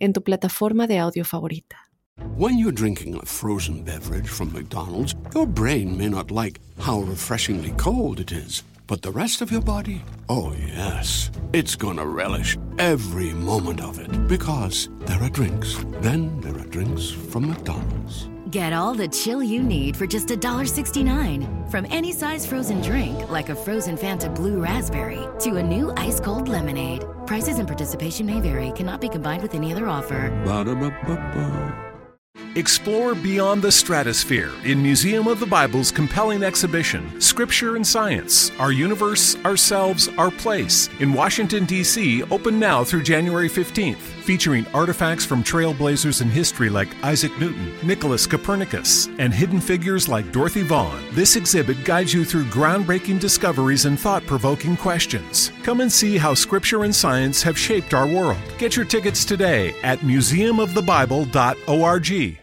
en tu plataforma de audio favorita. When you're drinking a frozen beverage from McDonald's, your brain may not like how refreshingly cold it is. But the rest of your body? Oh, yes. It's gonna relish every moment of it. Because there are drinks. Then there are drinks from McDonald's. Get all the chill you need for just $1.69. From any size frozen drink, like a frozen Fanta Blue Raspberry, to a new ice cold lemonade. Prices and participation may vary, cannot be combined with any other offer. Ba-da-ba-ba-ba. Explore beyond the stratosphere in Museum of the Bible's compelling exhibition, Scripture and Science Our Universe, Ourselves, Our Place, in Washington, D.C., open now through January 15th. Featuring artifacts from trailblazers in history like Isaac Newton, Nicholas Copernicus, and hidden figures like Dorothy Vaughan, this exhibit guides you through groundbreaking discoveries and thought provoking questions. Come and see how Scripture and science have shaped our world. Get your tickets today at museumofthebible.org.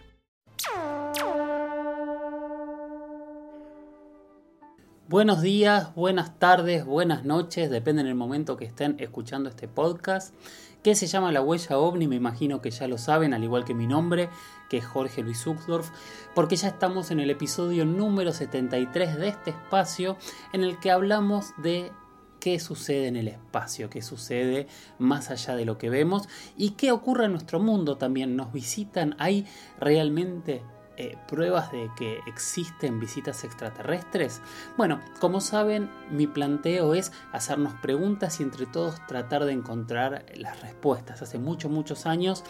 Buenos días, buenas tardes, buenas noches, depende del momento que estén escuchando este podcast, que se llama La Huella OVNI, me imagino que ya lo saben, al igual que mi nombre, que es Jorge Luis Uxdorf, porque ya estamos en el episodio número 73 de este espacio en el que hablamos de qué sucede en el espacio, qué sucede más allá de lo que vemos y qué ocurre en nuestro mundo también. Nos visitan, hay realmente eh, pruebas de que existen visitas extraterrestres? Bueno, como saben, mi planteo es hacernos preguntas y entre todos tratar de encontrar las respuestas. Hace muchos, muchos años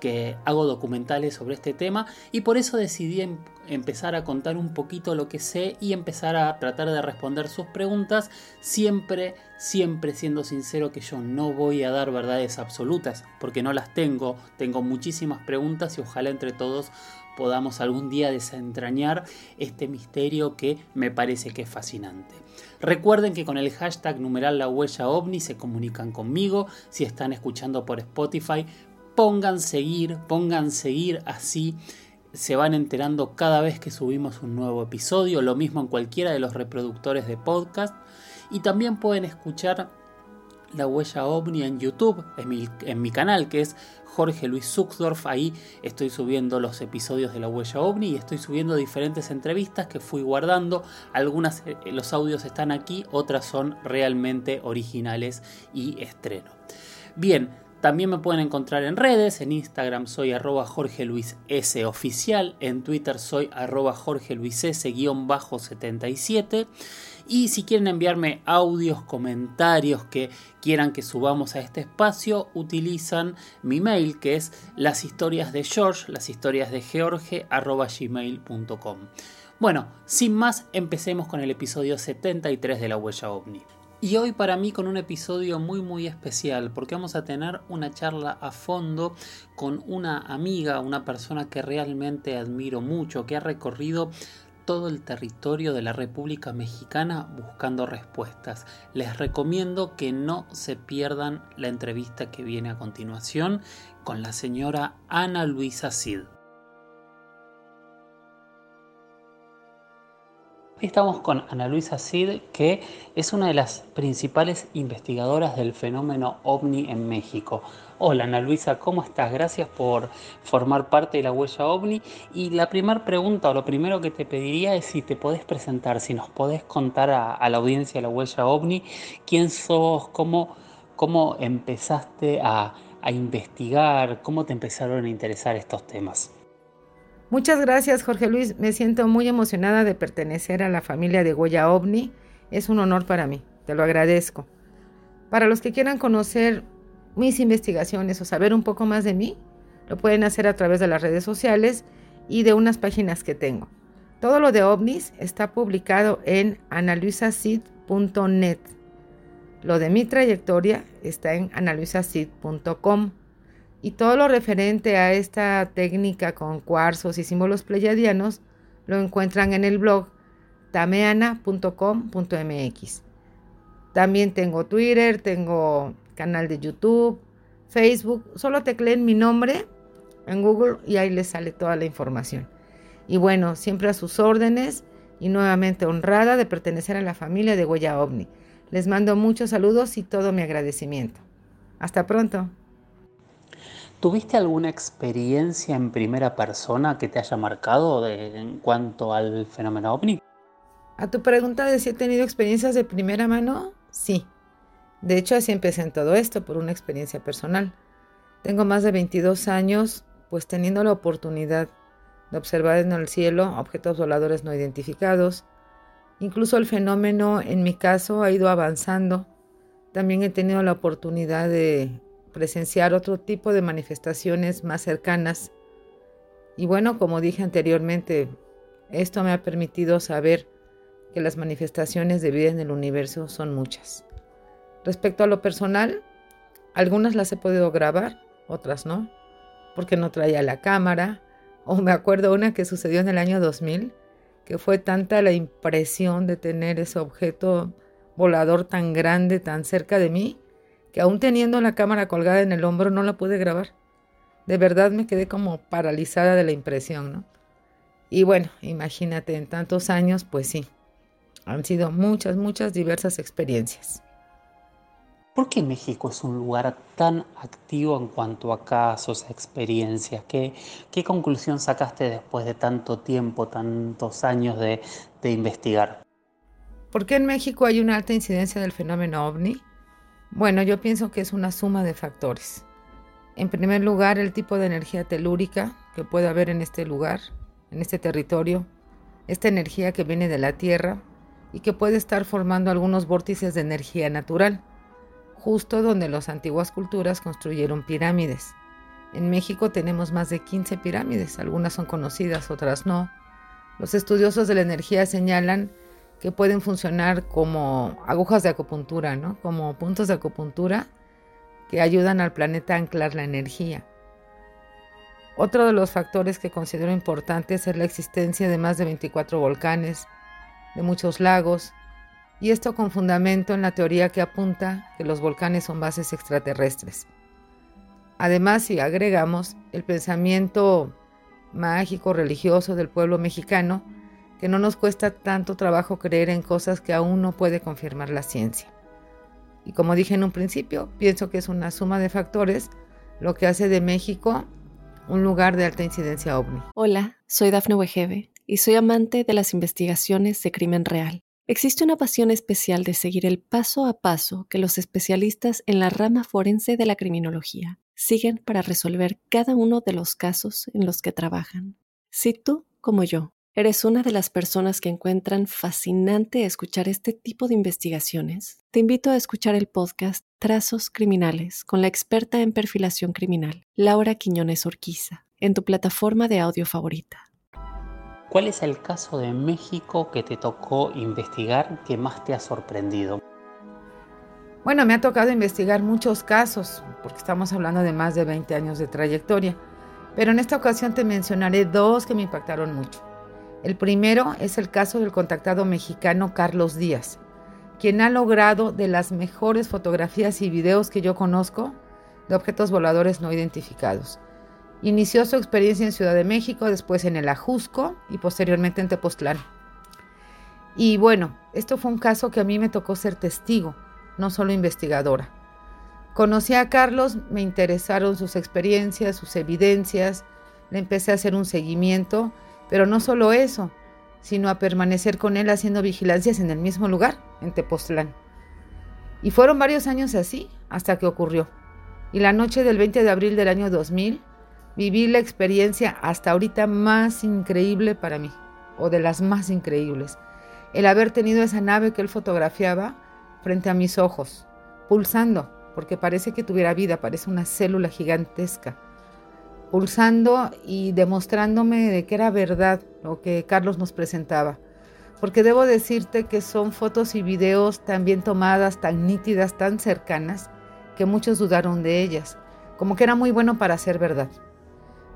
que hago documentales sobre este tema y por eso decidí em- empezar a contar un poquito lo que sé y empezar a tratar de responder sus preguntas, siempre, siempre siendo sincero que yo no voy a dar verdades absolutas, porque no las tengo, tengo muchísimas preguntas y ojalá entre todos podamos algún día desentrañar este misterio que me parece que es fascinante. Recuerden que con el hashtag numeral la huella ovni se comunican conmigo, si están escuchando por Spotify, pongan seguir, pongan seguir así se van enterando cada vez que subimos un nuevo episodio, lo mismo en cualquiera de los reproductores de podcast. Y también pueden escuchar la huella ovni en YouTube, en mi, en mi canal que es Jorge Luis Zuxdorf. Ahí estoy subiendo los episodios de la huella ovni y estoy subiendo diferentes entrevistas que fui guardando. Algunas eh, los audios están aquí, otras son realmente originales y estreno. Bien, también me pueden encontrar en redes, en Instagram soy arroba Jorge Luis S oficial, en Twitter soy arroba Jorge Luis S guion bajo 77 y si quieren enviarme audios, comentarios que quieran que subamos a este espacio, utilizan mi mail que es las historias de George, las historias de George gmail.com. Bueno, sin más, empecemos con el episodio 73 de la huella ovni. Y hoy para mí con un episodio muy muy especial porque vamos a tener una charla a fondo con una amiga, una persona que realmente admiro mucho, que ha recorrido todo el territorio de la República Mexicana buscando respuestas. Les recomiendo que no se pierdan la entrevista que viene a continuación con la señora Ana Luisa Cid. Estamos con Ana Luisa Cid, que es una de las principales investigadoras del fenómeno ovni en México. Hola Ana Luisa, ¿cómo estás? Gracias por formar parte de la huella ovni. Y la primera pregunta o lo primero que te pediría es si te podés presentar, si nos podés contar a, la audiencia de la huella ovni quién sos, cómo, cómo empezaste a investigar, cómo te empezaron a interesar estos temas. Muchas gracias, Jorge Luis. Me siento muy emocionada de pertenecer a la familia de Huella OVNI. Es un honor para mí. Te lo agradezco. Para los que quieran conocer mis investigaciones o saber un poco más de mí, lo pueden hacer a través de las redes sociales y de unas páginas que tengo. Todo lo de ovnis está publicado en analuisacid.net. Lo de mi trayectoria está en analuisacid.com. Y todo lo referente a esta técnica con cuarzos y símbolos pleyadianos lo encuentran en el blog tameana.com.mx. También tengo Twitter, tengo canal de YouTube, Facebook. Solo tecleen mi nombre en Google y ahí les sale toda la información. Y bueno, siempre a sus órdenes y nuevamente honrada de pertenecer a la familia de Huella OVNI. Les mando muchos saludos y todo mi agradecimiento. Hasta pronto. ¿Tuviste alguna experiencia en primera persona que te haya marcado en cuanto al fenómeno ovni? A tu pregunta de si he tenido experiencias de primera mano, sí. De hecho, así empecé en todo esto, por una experiencia personal. Tengo más de 22 años, pues teniendo la oportunidad de observar en el cielo objetos voladores no identificados. Incluso el fenómeno, en mi caso, ha ido avanzando. También he tenido la oportunidad de presenciar otro tipo de manifestaciones más cercanas. Y bueno, como dije anteriormente, esto me ha permitido saber que las manifestaciones de vida en el universo son muchas. Respecto a lo personal, algunas las he podido grabar, otras no, porque no traía la cámara, o me acuerdo una que sucedió en el año 2000, que fue tanta la impresión de tener ese objeto volador tan grande, tan cerca de mí, que aún teniendo la cámara colgada en el hombro no la pude grabar. De verdad me quedé como paralizada de la impresión, ¿no? Y bueno, imagínate, en tantos años, pues sí, han sido muchas, muchas diversas experiencias. ¿Por qué México es un lugar tan activo en cuanto a casos, experiencias? ¿Qué, qué conclusión sacaste después de tanto tiempo, tantos años de, de investigar? ¿Por qué en México hay una alta incidencia del fenómeno ovni? Bueno, yo pienso que es una suma de factores. En primer lugar, el tipo de energía telúrica que puede haber en este lugar, en este territorio, esta energía que viene de la Tierra y que puede estar formando algunos vórtices de energía natural justo donde las antiguas culturas construyeron pirámides. En México tenemos más de 15 pirámides, algunas son conocidas, otras no. Los estudiosos de la energía señalan que pueden funcionar como agujas de acupuntura, ¿no? como puntos de acupuntura que ayudan al planeta a anclar la energía. Otro de los factores que considero importantes es la existencia de más de 24 volcanes, de muchos lagos, y esto con fundamento en la teoría que apunta que los volcanes son bases extraterrestres. Además, si agregamos el pensamiento mágico religioso del pueblo mexicano, que no nos cuesta tanto trabajo creer en cosas que aún no puede confirmar la ciencia. Y como dije en un principio, pienso que es una suma de factores lo que hace de México un lugar de alta incidencia ovni. Hola, soy Dafne Wegebe y soy amante de las investigaciones de crimen real. Existe una pasión especial de seguir el paso a paso que los especialistas en la rama forense de la criminología siguen para resolver cada uno de los casos en los que trabajan. Si tú, como yo, eres una de las personas que encuentran fascinante escuchar este tipo de investigaciones, te invito a escuchar el podcast Trazos Criminales con la experta en perfilación criminal, Laura Quiñones Orquiza, en tu plataforma de audio favorita. ¿Cuál es el caso de México que te tocó investigar que más te ha sorprendido? Bueno, me ha tocado investigar muchos casos, porque estamos hablando de más de 20 años de trayectoria, pero en esta ocasión te mencionaré dos que me impactaron mucho. El primero es el caso del contactado mexicano Carlos Díaz, quien ha logrado de las mejores fotografías y videos que yo conozco de objetos voladores no identificados. Inició su experiencia en Ciudad de México, después en el Ajusco y posteriormente en Tepoztlán. Y bueno, esto fue un caso que a mí me tocó ser testigo, no solo investigadora. Conocí a Carlos, me interesaron sus experiencias, sus evidencias, le empecé a hacer un seguimiento, pero no solo eso, sino a permanecer con él haciendo vigilancias en el mismo lugar, en Tepoztlán. Y fueron varios años así, hasta que ocurrió. Y la noche del 20 de abril del año 2000, viví la experiencia hasta ahorita más increíble para mí, o de las más increíbles. El haber tenido esa nave que él fotografiaba frente a mis ojos, pulsando, porque parece que tuviera vida, parece una célula gigantesca, pulsando y demostrándome de que era verdad lo que Carlos nos presentaba. Porque debo decirte que son fotos y videos tan bien tomadas, tan nítidas, tan cercanas, que muchos dudaron de ellas como que era muy bueno para ser verdad.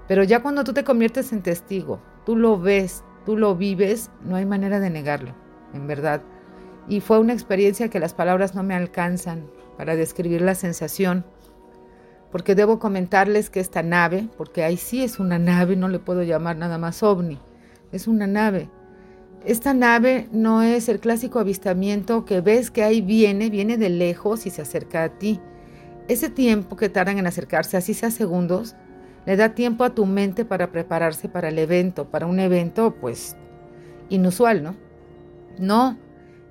Pero ya cuando tú te conviertes en testigo, tú lo ves, tú lo vives, no hay manera de negarlo, en verdad. Y fue una experiencia que las palabras no me alcanzan para describir la sensación, porque debo comentarles que esta nave, porque ahí sí es una nave, no le puedo llamar nada más ovni, es una nave. Esta nave no es el clásico avistamiento que ves que ahí viene, viene de lejos y se acerca a ti. Ese tiempo que tardan en acercarse, así sea segundos, le da tiempo a tu mente para prepararse para el evento, para un evento pues inusual, ¿no? No,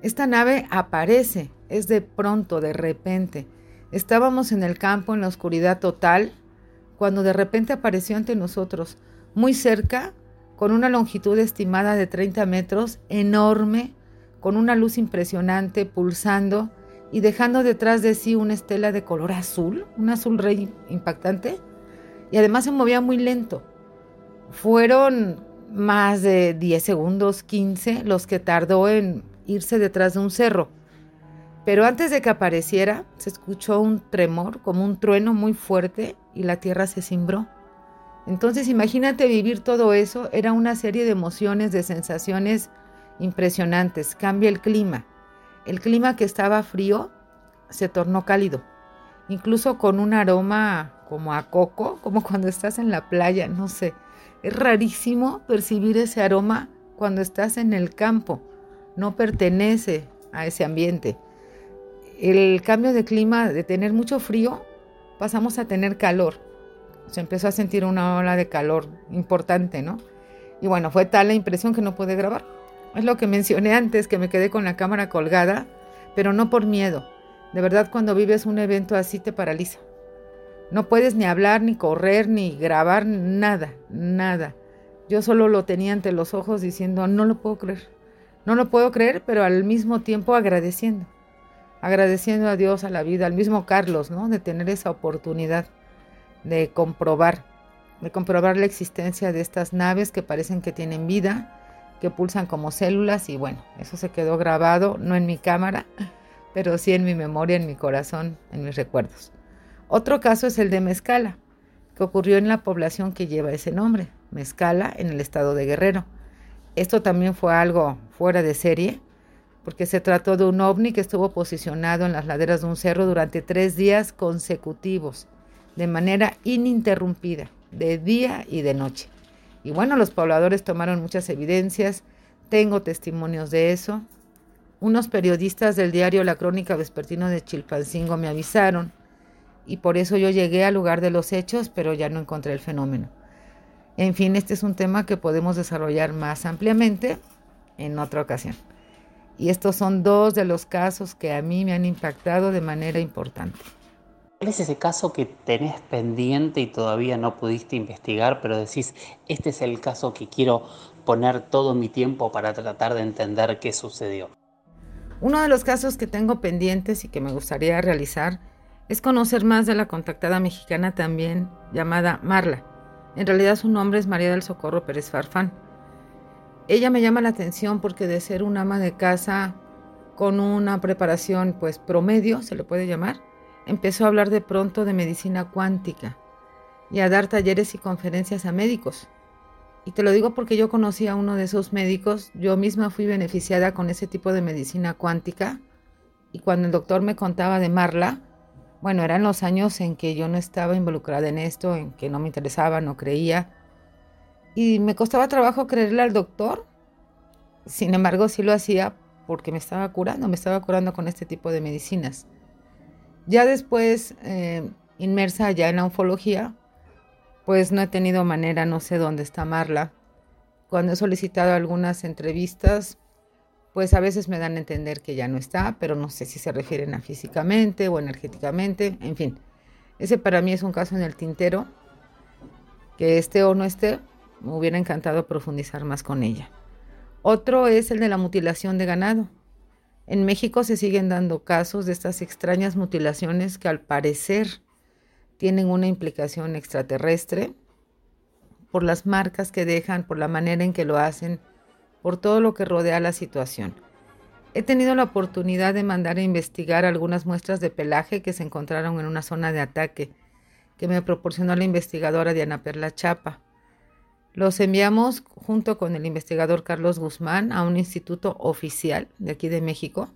esta nave aparece, es de pronto, de repente. Estábamos en el campo en la oscuridad total cuando de repente apareció ante nosotros, muy cerca, con una longitud estimada de 30 metros, enorme, con una luz impresionante, pulsando y dejando detrás de sí una estela de color azul, un azul rey impactante, y además se movía muy lento. Fueron más de 10 segundos, 15, los que tardó en irse detrás de un cerro. Pero antes de que apareciera, se escuchó un tremor, como un trueno muy fuerte, y la tierra se cimbró. Entonces imagínate vivir todo eso, era una serie de emociones, de sensaciones impresionantes. Cambia el clima. El clima que estaba frío se tornó cálido, incluso con un aroma como a coco, como cuando estás en la playa, no sé. Es rarísimo percibir ese aroma cuando estás en el campo, no pertenece a ese ambiente. El cambio de clima, de tener mucho frío, pasamos a tener calor. Se empezó a sentir una ola de calor importante, ¿no? Y bueno, fue tal la impresión que no pude grabar. Es lo que mencioné antes, que me quedé con la cámara colgada, pero no por miedo. De verdad, cuando vives un evento así te paraliza. No puedes ni hablar, ni correr, ni grabar, nada, nada. Yo solo lo tenía ante los ojos diciendo, no lo puedo creer. No lo puedo creer, pero al mismo tiempo agradeciendo. Agradeciendo a Dios, a la vida, al mismo Carlos, ¿no? De tener esa oportunidad de comprobar, de comprobar la existencia de estas naves que parecen que tienen vida, que pulsan como células y bueno, eso se quedó grabado, no en mi cámara, pero sí en mi memoria, en mi corazón, en mis recuerdos. Otro caso es el de Mezcala, que ocurrió en la población que lleva ese nombre, Mezcala, en el estado de Guerrero. Esto también fue algo fuera de serie, porque se trató de un ovni que estuvo posicionado en las laderas de un cerro durante tres días consecutivos, de manera ininterrumpida, de día y de noche. Y bueno, los pobladores tomaron muchas evidencias, tengo testimonios de eso. Unos periodistas del diario La Crónica Vespertino de Chilpancingo me avisaron y por eso yo llegué al lugar de los hechos, pero ya no encontré el fenómeno. En fin, este es un tema que podemos desarrollar más ampliamente en otra ocasión. Y estos son dos de los casos que a mí me han impactado de manera importante. ¿Cuál es ese caso que tenés pendiente y todavía no pudiste investigar, pero decís, este es el caso que quiero poner todo mi tiempo para tratar de entender qué sucedió? Uno de los casos que tengo pendientes y que me gustaría realizar es conocer más de la contactada mexicana también llamada Marla. En realidad su nombre es María del Socorro Pérez Farfán. Ella me llama la atención porque de ser una ama de casa con una preparación pues promedio, se le puede llamar, empezó a hablar de pronto de medicina cuántica y a dar talleres y conferencias a médicos. Y te lo digo porque yo conocí a uno de esos médicos, yo misma fui beneficiada con ese tipo de medicina cuántica y cuando el doctor me contaba de Marla, bueno, eran los años en que yo no estaba involucrada en esto, en que no me interesaba, no creía. Y me costaba trabajo creerle al doctor. Sin embargo, sí lo hacía porque me estaba curando, me estaba curando con este tipo de medicinas. Ya después, eh, inmersa ya en la oncología, pues no he tenido manera, no sé dónde está Marla. Cuando he solicitado algunas entrevistas, pues a veces me dan a entender que ya no está, pero no sé si se refieren a físicamente o energéticamente, en fin. Ese para mí es un caso en el tintero, que esté o no esté, me hubiera encantado profundizar más con ella. Otro es el de la mutilación de ganado. En México se siguen dando casos de estas extrañas mutilaciones que al parecer tienen una implicación extraterrestre por las marcas que dejan, por la manera en que lo hacen, por todo lo que rodea la situación. He tenido la oportunidad de mandar a investigar algunas muestras de pelaje que se encontraron en una zona de ataque que me proporcionó la investigadora Diana Perla Chapa. Los enviamos junto con el investigador Carlos Guzmán a un instituto oficial de aquí de México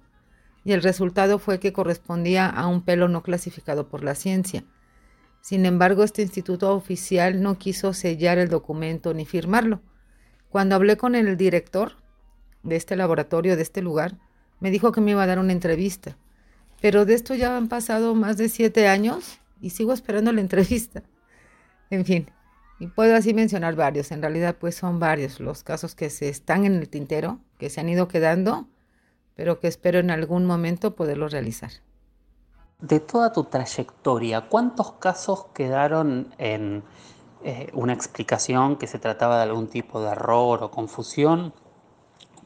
y el resultado fue que correspondía a un pelo no clasificado por la ciencia. Sin embargo, este instituto oficial no quiso sellar el documento ni firmarlo. Cuando hablé con el director de este laboratorio, de este lugar, me dijo que me iba a dar una entrevista. Pero de esto ya han pasado más de siete años y sigo esperando la entrevista. En fin, y puedo así mencionar varios. En realidad, pues son varios los casos que se están en el tintero, que se han ido quedando, pero que espero en algún momento poderlos realizar. De toda tu trayectoria, ¿cuántos casos quedaron en eh, una explicación que se trataba de algún tipo de error o confusión?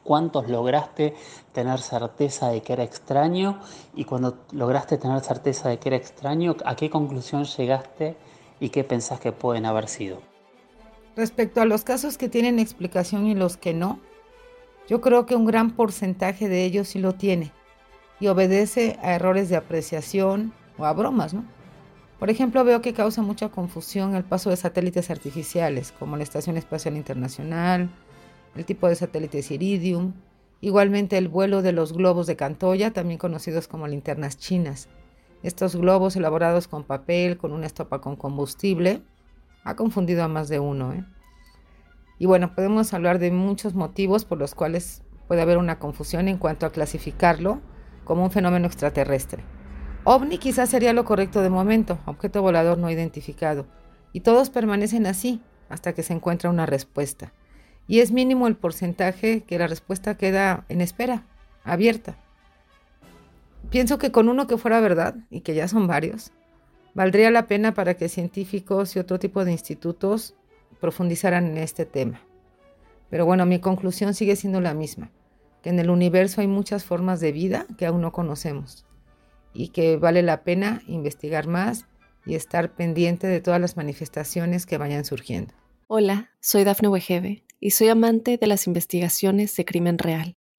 ¿Cuántos lograste tener certeza de que era extraño? Y cuando lograste tener certeza de que era extraño, ¿a qué conclusión llegaste y qué pensás que pueden haber sido? Respecto a los casos que tienen explicación y los que no, yo creo que un gran porcentaje de ellos sí lo tiene y obedece a errores de apreciación o a bromas, ¿no? Por ejemplo, veo que causa mucha confusión el paso de satélites artificiales, como la Estación Espacial Internacional, el tipo de satélites Iridium, igualmente el vuelo de los globos de Cantoya, también conocidos como linternas chinas. Estos globos elaborados con papel, con una estopa con combustible, ha confundido a más de uno. ¿eh? Y bueno, podemos hablar de muchos motivos por los cuales puede haber una confusión en cuanto a clasificarlo como un fenómeno extraterrestre. OVNI quizás sería lo correcto de momento, objeto volador no identificado, y todos permanecen así hasta que se encuentra una respuesta. Y es mínimo el porcentaje que la respuesta queda en espera, abierta. Pienso que con uno que fuera verdad, y que ya son varios, valdría la pena para que científicos y otro tipo de institutos profundizaran en este tema. Pero bueno, mi conclusión sigue siendo la misma, que en el universo hay muchas formas de vida que aún no conocemos y que vale la pena investigar más y estar pendiente de todas las manifestaciones que vayan surgiendo. Hola, soy Dafne Wegebe y soy amante de las investigaciones de crimen real.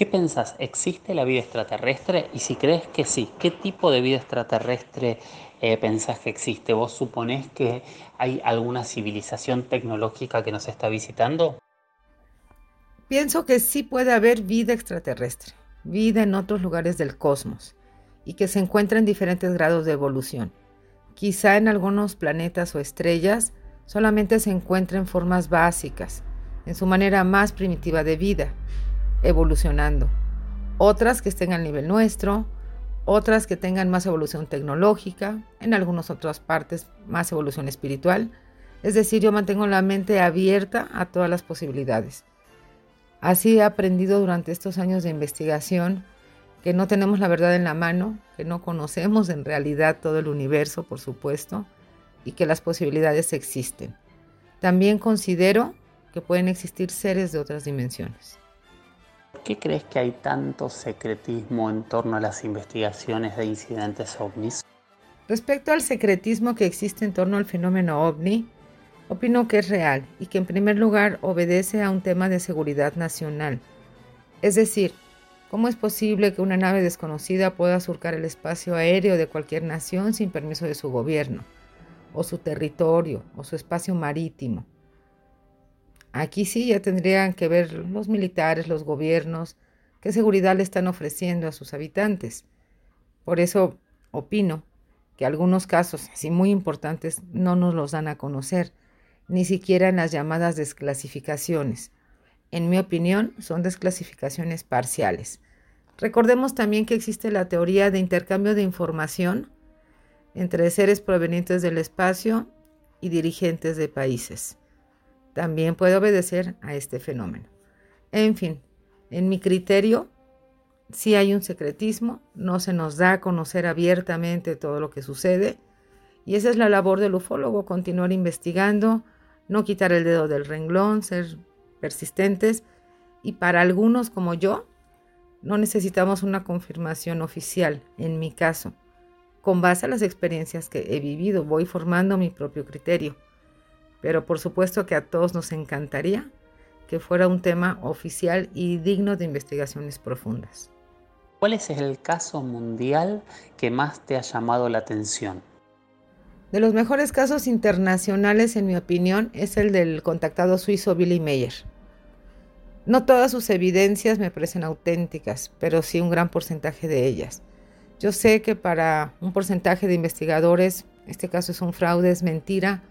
¿Qué pensás? ¿Existe la vida extraterrestre? Y si crees que sí, ¿qué tipo de vida extraterrestre eh, pensás que existe? ¿Vos suponés que hay alguna civilización tecnológica que nos está visitando? Pienso que sí puede haber vida extraterrestre, vida en otros lugares del cosmos, y que se encuentra en diferentes grados de evolución. Quizá en algunos planetas o estrellas solamente se encuentren formas básicas, en su manera más primitiva de vida, evolucionando. Otras que estén al nivel nuestro, otras que tengan más evolución tecnológica, en algunas otras partes más evolución espiritual. Es decir, yo mantengo la mente abierta a todas las posibilidades. Así he aprendido durante estos años de investigación que no tenemos la verdad en la mano, que no conocemos en realidad todo el universo, por supuesto, y que las posibilidades existen. También considero que pueden existir seres de otras dimensiones. ¿Por qué crees que hay tanto secretismo en torno a las investigaciones de incidentes ovnis? Respecto al secretismo que existe en torno al fenómeno ovni, opino que es real y que en primer lugar obedece a un tema de seguridad nacional. Es decir, ¿cómo es posible que una nave desconocida pueda surcar el espacio aéreo de cualquier nación sin permiso de su gobierno, o su territorio, o su espacio marítimo? Aquí sí ya tendrían que ver los militares, los gobiernos, qué seguridad le están ofreciendo a sus habitantes. Por eso opino que algunos casos así muy importantes no nos los dan a conocer, ni siquiera en las llamadas desclasificaciones. En mi opinión, son desclasificaciones parciales. Recordemos también que existe la teoría de intercambio de información entre seres provenientes del espacio y dirigentes de países también puede obedecer a este fenómeno. En fin, en mi criterio, si hay un secretismo, no se nos da a conocer abiertamente todo lo que sucede, y esa es la labor del ufólogo, continuar investigando no quitar el dedo del renglón, ser persistentes y para algunos como yo, no necesitamos una confirmación oficial, en mi caso. Con base a las experiencias que he vivido, voy formando mi propio criterio. Pero por supuesto que a todos nos encantaría que fuera un tema oficial y digno de investigaciones profundas. ¿Cuál es el caso mundial que más te ha llamado la atención? De los mejores casos internacionales, en mi opinión, es el del contactado suizo Billy Meyer. No todas sus evidencias me parecen auténticas, pero sí un gran porcentaje de ellas. Yo sé que para un porcentaje de investigadores este caso es un fraude, es mentira,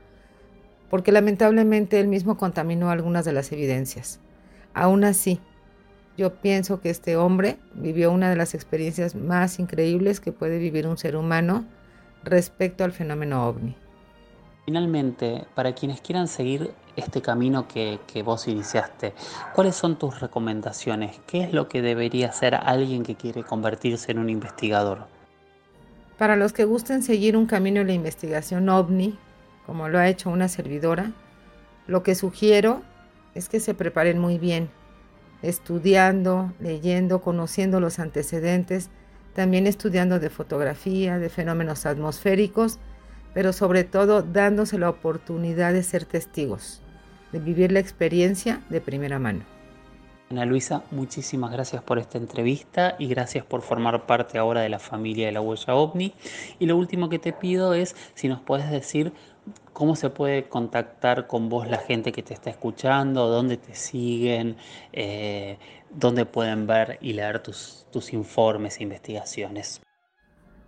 porque lamentablemente él mismo contaminó algunas de las evidencias. Aún así, yo pienso que este hombre vivió una de las experiencias más increíbles que puede vivir un ser humano respecto al fenómeno ovni. Finalmente, para quienes quieran seguir este camino que, vos iniciaste, ¿cuáles son tus recomendaciones? ¿Qué es lo que debería hacer alguien que quiere convertirse en un investigador? Para los que gusten seguir un camino en la investigación ovni, como lo ha hecho una servidora, lo que sugiero es que se preparen muy bien, estudiando, leyendo, conociendo los antecedentes, también estudiando de fotografía, de fenómenos atmosféricos, pero sobre todo dándose la oportunidad de ser testigos, de vivir la experiencia de primera mano. Ana Luisa, muchísimas gracias por esta entrevista y gracias por formar parte ahora de la familia de la huella ovni. Y lo último que te pido es si nos puedes decir cómo se puede contactar con vos la gente que te está escuchando, dónde te siguen, eh, dónde pueden ver y leer tus, tus informes e investigaciones.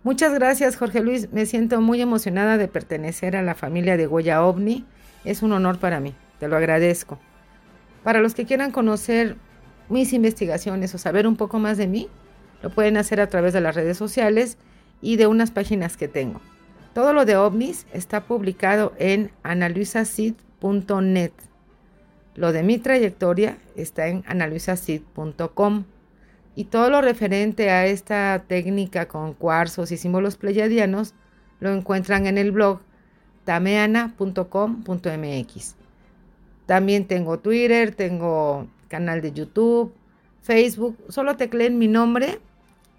Muchas gracias, Jorge Luis. Me siento muy emocionada de pertenecer a la familia de Goya OVNI. Es un honor para mí. Te lo agradezco. Para los que quieran conocer mis investigaciones o saber un poco más de mí, lo pueden hacer a través de las redes sociales y de unas páginas que tengo. Todo lo de ovnis está publicado en analuisacid.net. Lo de mi trayectoria está en analuisacid.com. Y todo lo referente a esta técnica con cuarzos y símbolos pleyadianos lo encuentran en el blog tameana.com.mx. También tengo Twitter, tengo canal de YouTube, Facebook. Solo tecleen mi nombre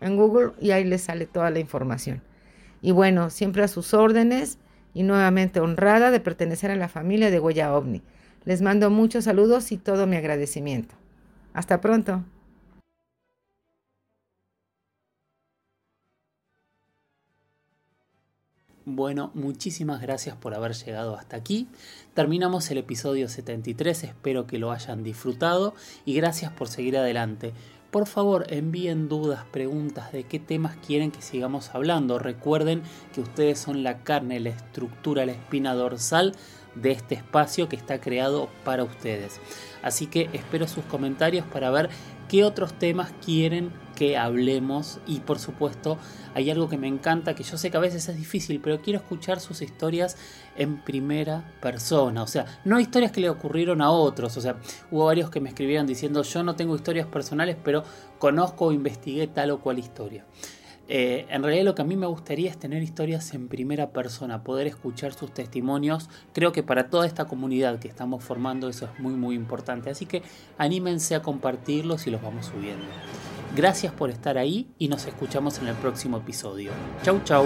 en Google y ahí les sale toda la información. Y bueno, siempre a sus órdenes y nuevamente honrada de pertenecer a la familia de Huella OVNI. Les mando muchos saludos y todo mi agradecimiento. Hasta pronto. Bueno, muchísimas gracias por haber llegado hasta aquí. Terminamos el episodio 73, espero que lo hayan disfrutado y gracias por seguir adelante. Por favor, envíen dudas, preguntas de qué temas quieren que sigamos hablando. Recuerden que ustedes son la carne, la estructura, la espina dorsal de este espacio que está creado para ustedes. Así que espero sus comentarios para ver qué otros temas quieren que hablemos y por supuesto hay algo que me encanta que yo sé que a veces es difícil pero quiero escuchar sus historias en primera persona o sea no historias que le ocurrieron a otros o sea hubo varios que me escribieron diciendo yo no tengo historias personales pero conozco o investigué tal o cual historia eh, en realidad lo que a mí me gustaría es tener historias en primera persona, poder escuchar sus testimonios. Creo que para toda esta comunidad que estamos formando eso es muy muy importante. Así que anímense a compartirlos y los vamos subiendo. Gracias por estar ahí y nos escuchamos en el próximo episodio. Chau chau.